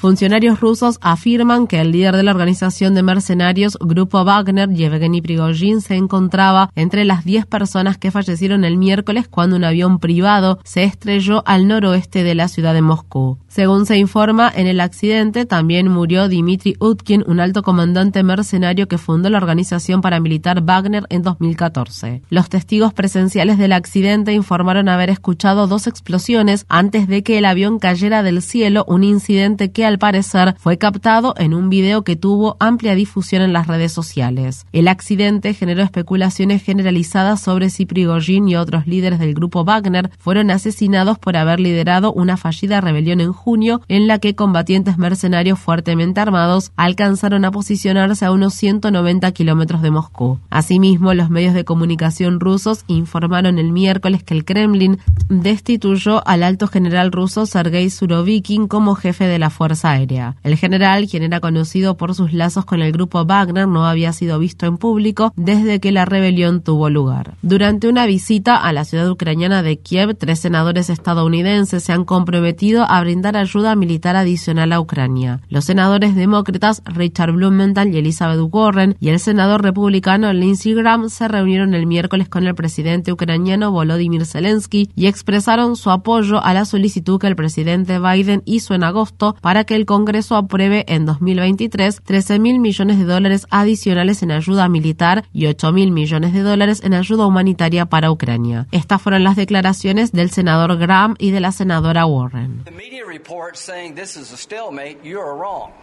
Funcionarios rusos afirman que el líder de la organización de mercenarios Grupo Wagner, Yevgeny Prigozhin, se encontraba entre las 10 personas que fallecieron el miércoles cuando un avión privado se estrelló al noroeste de la ciudad de Moscú. Según se informa, en el accidente también murió Dmitry Utkin, un alto comandante mercenario que fundó la organización paramilitar Wagner en 2014. Los testigos presenciales del accidente informaron haber escuchado dos explosiones antes de que el avión cayera del cielo, un incidente que al parecer fue captado en un video que tuvo amplia difusión en las redes sociales. El accidente generó especulaciones generalizadas sobre si Prigozhin y otros líderes del grupo Wagner fueron asesinados por haber liderado una fallida rebelión en junio en la que combatientes mercenarios fuertemente armados alcanzaron a posicionarse a unos 190 kilómetros de Moscú. Asimismo, los medios de comunicación rusos informaron el miércoles que el Kremlin destituyó al alto general ruso Sergei Surovikin como jefe de la Fuerza Aérea. El general, quien era conocido por sus lazos con el grupo Wagner, no había sido visto en público desde que la rebelión tuvo lugar. Durante una visita a la ciudad ucraniana de Kiev, tres senadores estadounidenses se han comprometido a brindar ayuda militar adicional a Ucrania. Los senadores demócratas Richard Blumenthal y Elizabeth Warren y el senador republicano Lindsey Graham se reunieron el miércoles con el presidente ucraniano Volodymyr Zelensky y expresaron su apoyo a la solicitud que el presidente Biden hizo en agosto para que el Congreso apruebe en 2023 13 mil millones de dólares adicionales en ayuda militar y 8 mil millones de dólares en ayuda humanitaria para Ucrania. Estas fueron las declaraciones del senador Graham y de la senadora Warren.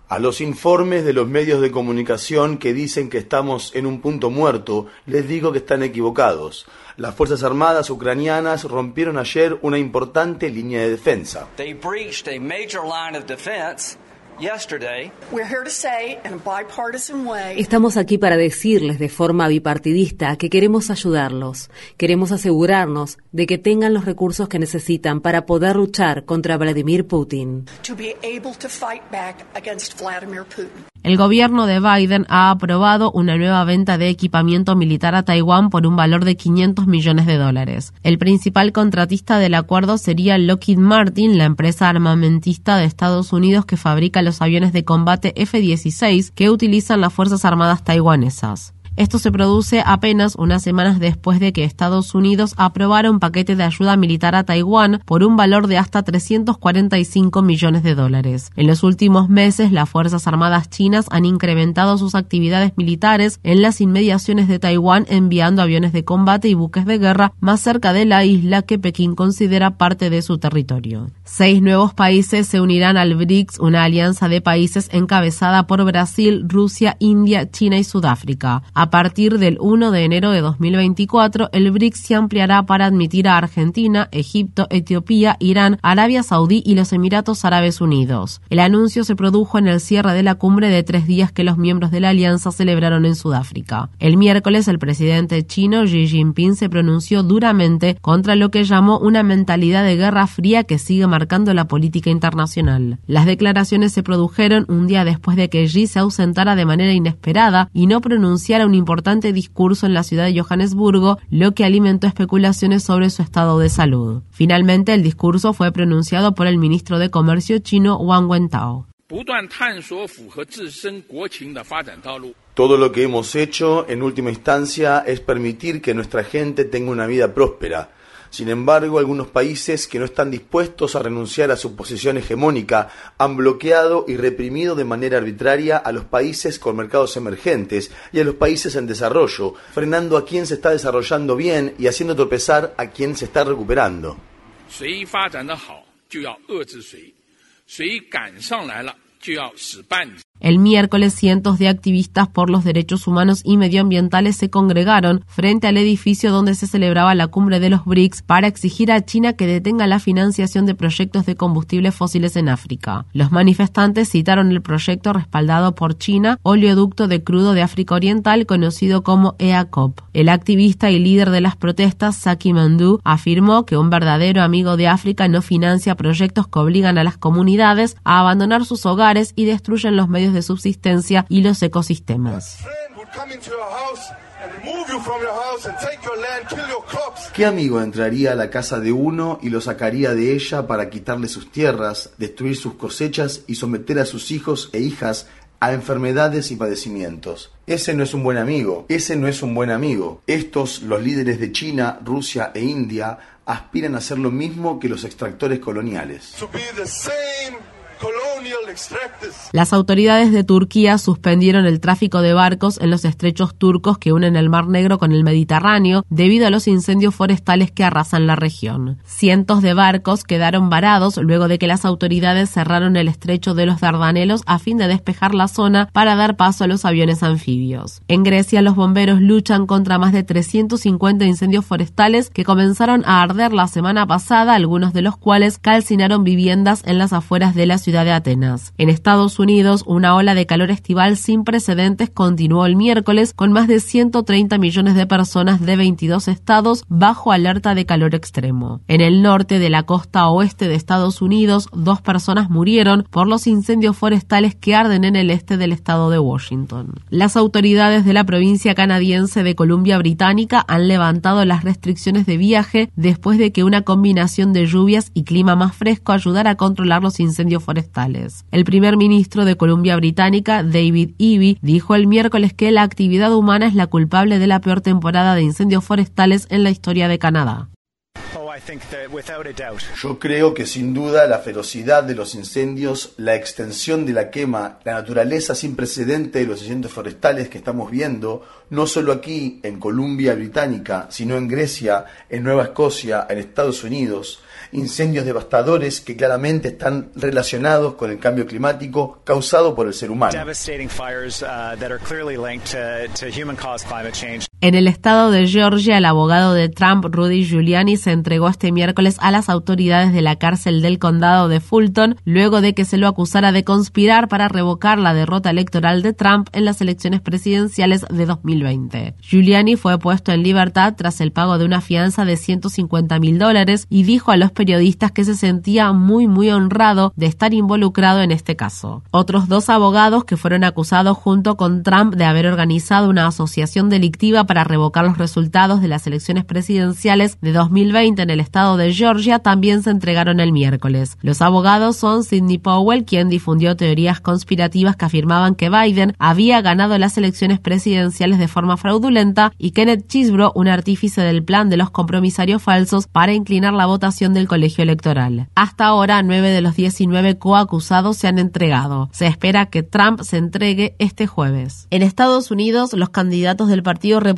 A los informes de los medios de comunicación que dicen que estamos en un punto muerto, les digo que están equivocados. Las Fuerzas Armadas ucranianas rompieron ayer una importante línea de defensa. Estamos aquí para decirles de forma bipartidista que queremos ayudarlos. Queremos asegurarnos de que tengan los recursos que necesitan para poder luchar contra Vladimir Putin. El gobierno de Biden ha aprobado una nueva venta de equipamiento militar a Taiwán por un valor de 500 millones de dólares. El principal contratista del acuerdo sería Lockheed Martin, la empresa armamentista de Estados Unidos que fabrica los aviones de combate F-16 que utilizan las Fuerzas Armadas taiwanesas. Esto se produce apenas unas semanas después de que Estados Unidos aprobara un paquete de ayuda militar a Taiwán por un valor de hasta 345 millones de dólares. En los últimos meses, las Fuerzas Armadas chinas han incrementado sus actividades militares en las inmediaciones de Taiwán enviando aviones de combate y buques de guerra más cerca de la isla que Pekín considera parte de su territorio. Seis nuevos países se unirán al BRICS, una alianza de países encabezada por Brasil, Rusia, India, China y Sudáfrica. Partir del 1 de enero de 2024, el BRICS se ampliará para admitir a Argentina, Egipto, Etiopía, Irán, Arabia Saudí y los Emiratos Árabes Unidos. El anuncio se produjo en el cierre de la cumbre de tres días que los miembros de la alianza celebraron en Sudáfrica. El miércoles, el presidente chino Xi Jinping se pronunció duramente contra lo que llamó una mentalidad de guerra fría que sigue marcando la política internacional. Las declaraciones se produjeron un día después de que Xi se ausentara de manera inesperada y no pronunciara un importante discurso en la ciudad de Johannesburgo, lo que alimentó especulaciones sobre su estado de salud. Finalmente, el discurso fue pronunciado por el ministro de Comercio chino Wang Wentao. Todo lo que hemos hecho, en última instancia, es permitir que nuestra gente tenga una vida próspera sin embargo, algunos países que no están dispuestos a renunciar a su posición hegemónica han bloqueado y reprimido de manera arbitraria a los países con mercados emergentes y a los países en desarrollo, frenando a quien se está desarrollando bien y haciendo tropezar a quien se está recuperando. El miércoles cientos de activistas por los derechos humanos y medioambientales se congregaron frente al edificio donde se celebraba la cumbre de los BRICS para exigir a China que detenga la financiación de proyectos de combustibles fósiles en África. Los manifestantes citaron el proyecto respaldado por China, oleoducto de crudo de África Oriental conocido como EACOP. El activista y líder de las protestas, Saki Mandu, afirmó que un verdadero amigo de África no financia proyectos que obligan a las comunidades a abandonar sus hogares y destruyen los medios de subsistencia y los ecosistemas. ¿Qué amigo entraría a la casa de uno y lo sacaría de ella para quitarle sus tierras, destruir sus cosechas y someter a sus hijos e hijas a enfermedades y padecimientos? Ese no es un buen amigo, ese no es un buen amigo. Estos, los líderes de China, Rusia e India, aspiran a hacer lo mismo que los extractores coloniales. Las autoridades de Turquía suspendieron el tráfico de barcos en los estrechos turcos que unen el Mar Negro con el Mediterráneo debido a los incendios forestales que arrasan la región. Cientos de barcos quedaron varados luego de que las autoridades cerraron el estrecho de los Dardanelos a fin de despejar la zona para dar paso a los aviones anfibios. En Grecia, los bomberos luchan contra más de 350 incendios forestales que comenzaron a arder la semana pasada, algunos de los cuales calcinaron viviendas en las afueras de la ciudad de Atenas. En Estados Unidos, una ola de calor estival sin precedentes continuó el miércoles con más de 130 millones de personas de 22 estados bajo alerta de calor extremo. En el norte de la costa oeste de Estados Unidos, dos personas murieron por los incendios forestales que arden en el este del estado de Washington. Las autoridades de la provincia canadiense de Columbia Británica han levantado las restricciones de viaje después de que una combinación de lluvias y clima más fresco ayudara a controlar los incendios forestales el primer ministro de Columbia Británica, David Eby, dijo el miércoles que la actividad humana es la culpable de la peor temporada de incendios forestales en la historia de Canadá. Yo creo que sin duda la ferocidad de los incendios, la extensión de la quema, la naturaleza sin precedente de los incendios forestales que estamos viendo, no solo aquí en Columbia Británica, sino en Grecia, en Nueva Escocia, en Estados Unidos, incendios devastadores que claramente están relacionados con el cambio climático causado por el ser humano. En el estado de Georgia, el abogado de Trump, Rudy Giuliani, se entregó este miércoles a las autoridades de la cárcel del condado de Fulton luego de que se lo acusara de conspirar para revocar la derrota electoral de Trump en las elecciones presidenciales de 2020. Giuliani fue puesto en libertad tras el pago de una fianza de 150 mil dólares y dijo a los periodistas que se sentía muy muy honrado de estar involucrado en este caso. Otros dos abogados que fueron acusados junto con Trump de haber organizado una asociación delictiva para revocar los resultados de las elecciones presidenciales de 2020 en el estado de Georgia también se entregaron el miércoles. Los abogados son Sidney Powell, quien difundió teorías conspirativas que afirmaban que Biden había ganado las elecciones presidenciales de forma fraudulenta, y Kenneth Chisbro, un artífice del plan de los compromisarios falsos para inclinar la votación del colegio electoral. Hasta ahora, nueve de los 19 coacusados se han entregado. Se espera que Trump se entregue este jueves. En Estados Unidos, los candidatos del Partido Republicano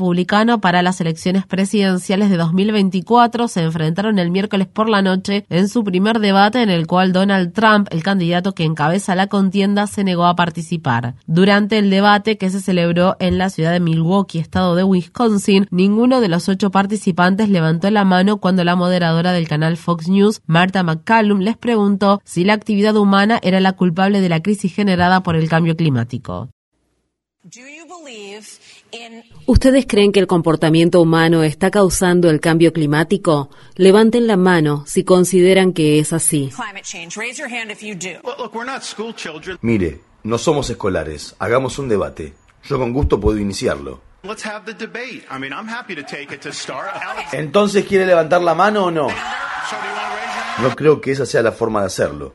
para las elecciones presidenciales de 2024 se enfrentaron el miércoles por la noche en su primer debate en el cual Donald Trump, el candidato que encabeza la contienda, se negó a participar. Durante el debate que se celebró en la ciudad de Milwaukee, estado de Wisconsin, ninguno de los ocho participantes levantó la mano cuando la moderadora del canal Fox News, Marta McCallum, les preguntó si la actividad humana era la culpable de la crisis generada por el cambio climático. ¿Ustedes creen que el comportamiento humano está causando el cambio climático? Levanten la mano si consideran que es así. Mire, no somos escolares. Hagamos un debate. Yo con gusto puedo iniciarlo. Entonces, ¿quiere levantar la mano o no? No creo que esa sea la forma de hacerlo.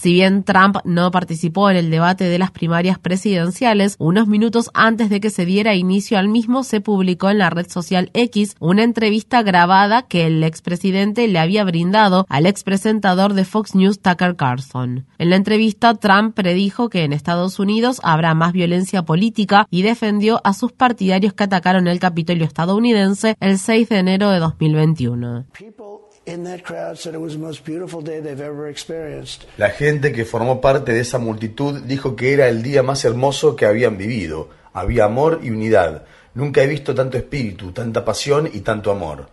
Si bien Trump no participó en el debate de las primarias presidenciales, unos minutos antes de que se diera inicio al mismo se publicó en la red social X una entrevista grabada que el expresidente le había brindado al expresentador de Fox News Tucker Carlson. En la entrevista, Trump predijo que en Estados Unidos habrá más violencia política y defendió a sus partidarios que atacaron el Capitolio estadounidense el 6 de enero de 2021. La gente que formó parte de esa multitud dijo que era el día más hermoso que habían vivido. Había amor y unidad. Nunca he visto tanto espíritu, tanta pasión y tanto amor.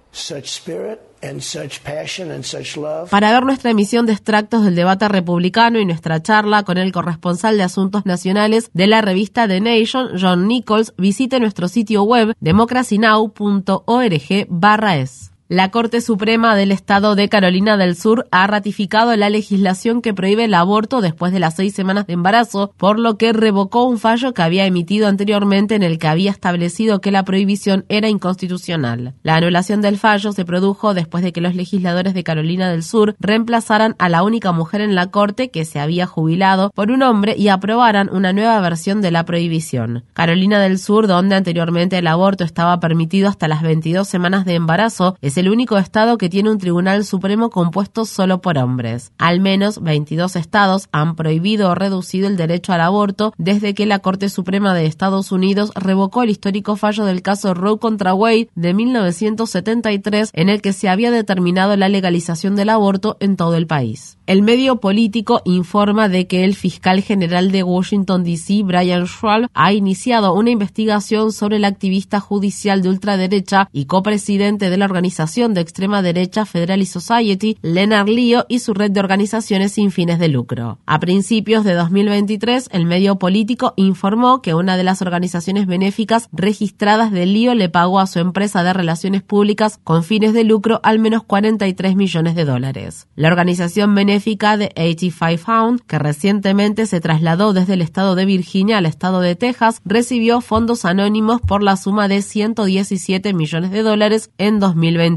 Para ver nuestra emisión de extractos del debate republicano y nuestra charla con el corresponsal de Asuntos Nacionales de la revista The Nation, John Nichols, visite nuestro sitio web democracynow.org/es. La Corte Suprema del Estado de Carolina del Sur ha ratificado la legislación que prohíbe el aborto después de las seis semanas de embarazo, por lo que revocó un fallo que había emitido anteriormente en el que había establecido que la prohibición era inconstitucional. La anulación del fallo se produjo después de que los legisladores de Carolina del Sur reemplazaran a la única mujer en la Corte que se había jubilado por un hombre y aprobaran una nueva versión de la prohibición. Carolina del Sur, donde anteriormente el aborto estaba permitido hasta las 22 semanas de embarazo, es el único estado que tiene un tribunal supremo compuesto solo por hombres. Al menos 22 estados han prohibido o reducido el derecho al aborto desde que la Corte Suprema de Estados Unidos revocó el histórico fallo del caso Roe contra Wade de 1973 en el que se había determinado la legalización del aborto en todo el país. El medio político informa de que el fiscal general de Washington, D.C., Brian Schwab, ha iniciado una investigación sobre el activista judicial de ultraderecha y copresidente de la organización de extrema derecha Federalist Society, Leonard Leo, y su red de organizaciones sin fines de lucro. A principios de 2023, el medio político informó que una de las organizaciones benéficas registradas de Leo le pagó a su empresa de relaciones públicas con fines de lucro al menos 43 millones de dólares. La organización benéfica de 85 Found, que recientemente se trasladó desde el estado de Virginia al estado de Texas, recibió fondos anónimos por la suma de 117 millones de dólares en 2021.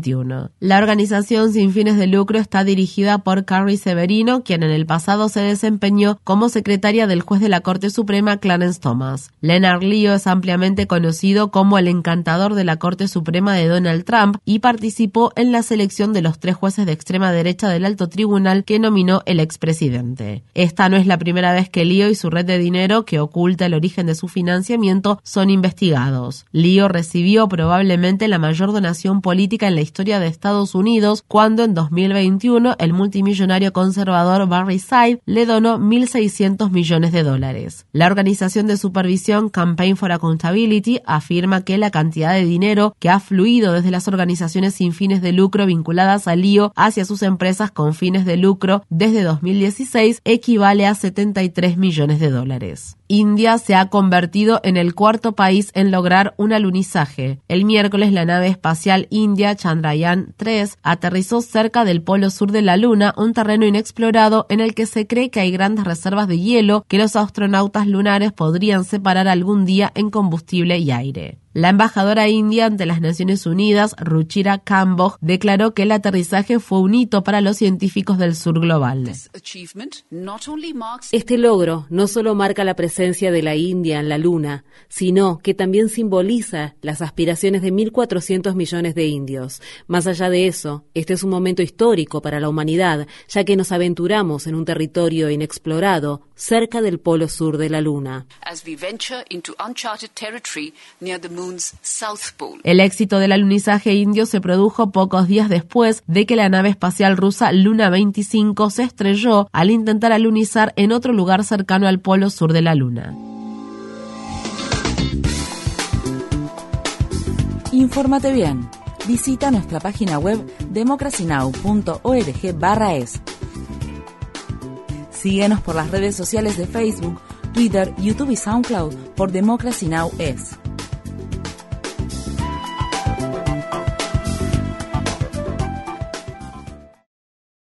La organización sin fines de lucro está dirigida por Carrie Severino, quien en el pasado se desempeñó como secretaria del juez de la Corte Suprema Clarence Thomas. Leonard Leo es ampliamente conocido como el encantador de la Corte Suprema de Donald Trump y participó en la selección de los tres jueces de extrema derecha del alto tribunal que no nominó el expresidente. Esta no es la primera vez que Lío y su red de dinero, que oculta el origen de su financiamiento, son investigados. Lío recibió probablemente la mayor donación política en la historia de Estados Unidos cuando en 2021 el multimillonario conservador Barry Side le donó 1.600 millones de dólares. La organización de supervisión Campaign for Accountability afirma que la cantidad de dinero que ha fluido desde las organizaciones sin fines de lucro vinculadas a Lío hacia sus empresas con fines de lucro desde 2016 equivale a 73 millones de dólares. India se ha convertido en el cuarto país en lograr un alunizaje. El miércoles la nave espacial india Chandrayaan 3 aterrizó cerca del polo sur de la Luna, un terreno inexplorado en el que se cree que hay grandes reservas de hielo que los astronautas lunares podrían separar algún día en combustible y aire. La embajadora india ante las Naciones Unidas, Ruchira Kamboj, declaró que el aterrizaje fue un hito para los científicos del sur global. Este logro no solo marca la presencia de la India en la Luna, sino que también simboliza las aspiraciones de 1.400 millones de indios. Más allá de eso, este es un momento histórico para la humanidad, ya que nos aventuramos en un territorio inexplorado cerca del polo sur de la Luna. El éxito del alunizaje indio se produjo pocos días después de que la nave espacial rusa Luna 25 se estrelló al intentar alunizar en otro lugar cercano al polo sur de la Luna. Infórmate bien. Visita nuestra página web democracynow.org/es. Síguenos por las redes sociales de Facebook, Twitter, YouTube y SoundCloud por Democracy Now! es.